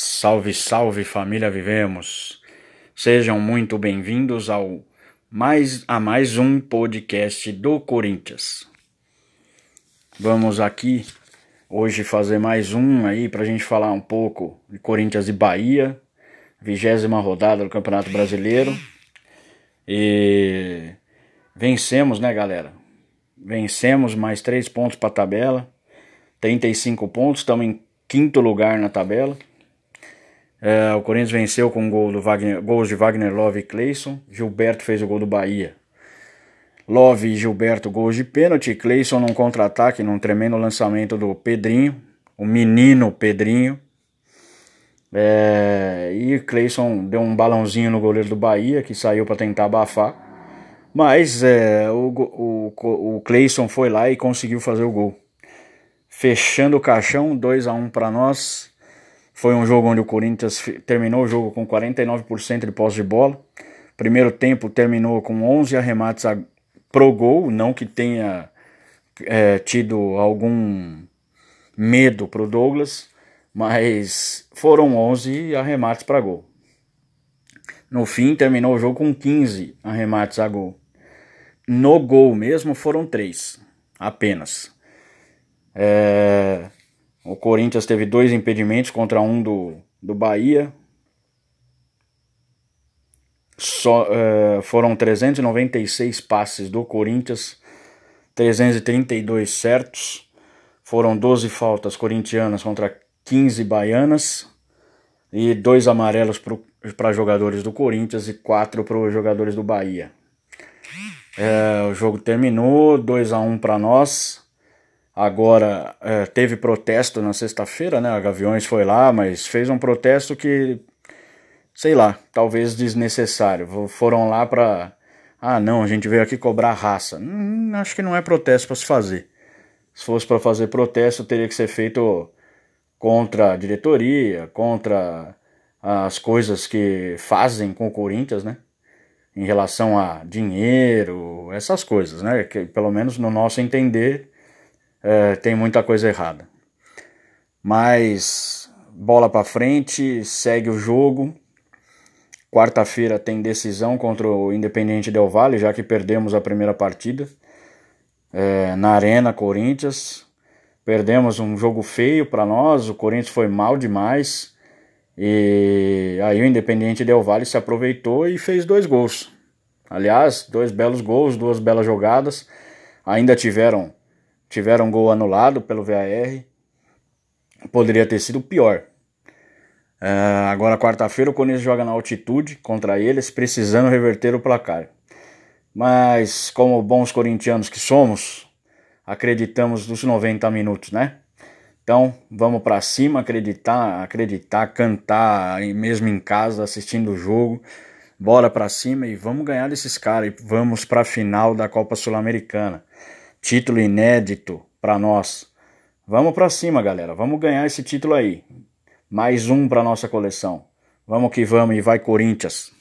Salve, salve família Vivemos. Sejam muito bem-vindos ao mais a mais um podcast do Corinthians. Vamos aqui hoje fazer mais um aí pra gente falar um pouco de Corinthians e Bahia, vigésima rodada do Campeonato Brasileiro. E vencemos, né, galera? Vencemos mais três pontos para a tabela, 35 pontos, estamos em quinto lugar na tabela. É, o Corinthians venceu com gol do Wagner, gols de Wagner Love e Cleison. Gilberto fez o gol do Bahia. Love e Gilberto gols de pênalti. Cleison num contra-ataque, num tremendo lançamento do Pedrinho. O menino Pedrinho. É, e Cleison deu um balãozinho no goleiro do Bahia, que saiu para tentar abafar. Mas é, o, o, o Cleison foi lá e conseguiu fazer o gol. Fechando o caixão, 2 a 1 para nós. Foi um jogo onde o Corinthians terminou o jogo com 49% de posse de bola. Primeiro tempo terminou com 11 arremates a, pro gol, não que tenha é, tido algum medo pro Douglas, mas foram 11 arremates para gol. No fim, terminou o jogo com 15 arremates a gol. No gol mesmo foram três, apenas. É, Corinthians teve dois impedimentos contra um do, do Bahia. Só, é, foram 396 passes do Corinthians, 332 certos. Foram 12 faltas corintianas contra 15 baianas. E dois amarelos para jogadores do Corinthians e quatro para os jogadores do Bahia. É, o jogo terminou 2 a 1 um para nós. Agora, é, teve protesto na sexta-feira, né? A Gaviões foi lá, mas fez um protesto que, sei lá, talvez desnecessário. Foram lá para. Ah, não, a gente veio aqui cobrar raça. Hum, acho que não é protesto para se fazer. Se fosse para fazer protesto, teria que ser feito contra a diretoria, contra as coisas que fazem com o Corinthians, né? Em relação a dinheiro, essas coisas, né? Que pelo menos no nosso entender é, tem muita coisa errada. Mas bola para frente, segue o jogo. Quarta-feira tem decisão contra o Independente Del Valle, já que perdemos a primeira partida é, na Arena Corinthians. Perdemos um jogo feio para nós, o Corinthians foi mal demais. E aí o Independente Del Valle se aproveitou e fez dois gols. Aliás, dois belos gols, duas belas jogadas. Ainda tiveram tiveram gol anulado pelo VAR. Poderia ter sido pior. Uh, agora, quarta-feira, o Corinthians joga na altitude contra eles, precisando reverter o placar. Mas, como bons corintianos que somos, acreditamos nos 90 minutos, né? Então, vamos para cima, acreditar, acreditar, cantar, mesmo em casa, assistindo o jogo. Bora para cima e vamos ganhar desses caras e vamos para a final da Copa Sul-Americana. Título inédito para nós. Vamos para cima, galera. Vamos ganhar esse título aí. Mais um para nossa coleção. Vamos que vamos e vai Corinthians.